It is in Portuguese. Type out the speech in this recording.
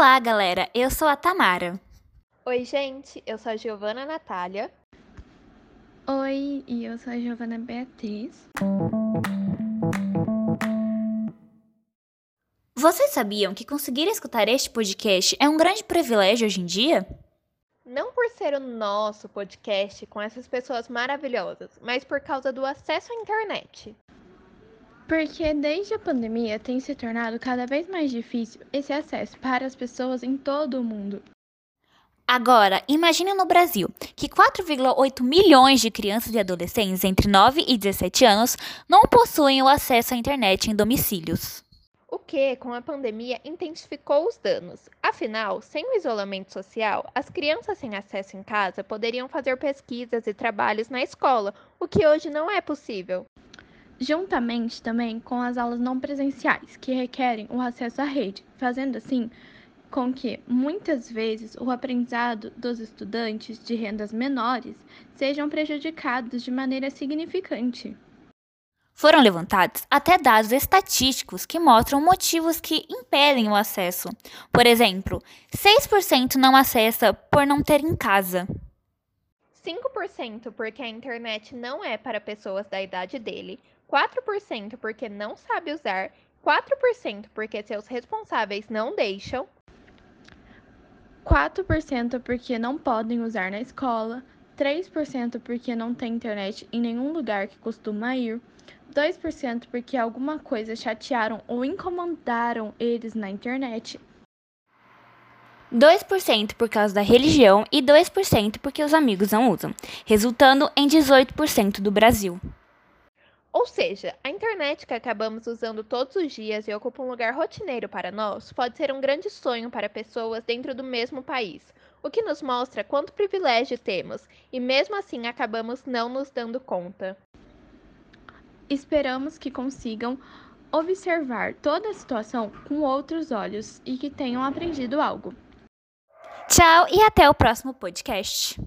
Olá, galera. Eu sou a Tamara. Oi, gente. Eu sou a Giovana Natália. Oi, e eu sou a Giovana Beatriz. Vocês sabiam que conseguir escutar este podcast é um grande privilégio hoje em dia? Não por ser o nosso podcast com essas pessoas maravilhosas, mas por causa do acesso à internet. Porque desde a pandemia tem se tornado cada vez mais difícil esse acesso para as pessoas em todo o mundo. Agora, imagine no Brasil que 4,8 milhões de crianças e adolescentes entre 9 e 17 anos não possuem o acesso à internet em domicílios. O que, com a pandemia, intensificou os danos. Afinal, sem o isolamento social, as crianças sem acesso em casa poderiam fazer pesquisas e trabalhos na escola, o que hoje não é possível. Juntamente também com as aulas não presenciais, que requerem o acesso à rede, fazendo assim com que, muitas vezes, o aprendizado dos estudantes de rendas menores sejam prejudicados de maneira significante. Foram levantados até dados estatísticos que mostram motivos que impedem o acesso. Por exemplo, 6% não acessa por não ter em casa. 5% porque a internet não é para pessoas da idade dele, 4% porque não sabe usar, 4% porque seus responsáveis não deixam, 4% porque não podem usar na escola, 3% porque não tem internet em nenhum lugar que costuma ir, 2% porque alguma coisa chatearam ou incomodaram eles na internet, 2% por causa da religião e 2% porque os amigos não usam, resultando em 18% do Brasil. Ou seja, a internet que acabamos usando todos os dias e ocupa um lugar rotineiro para nós pode ser um grande sonho para pessoas dentro do mesmo país, o que nos mostra quanto privilégio temos e mesmo assim acabamos não nos dando conta. Esperamos que consigam observar toda a situação com outros olhos e que tenham aprendido algo. Tchau e até o próximo podcast.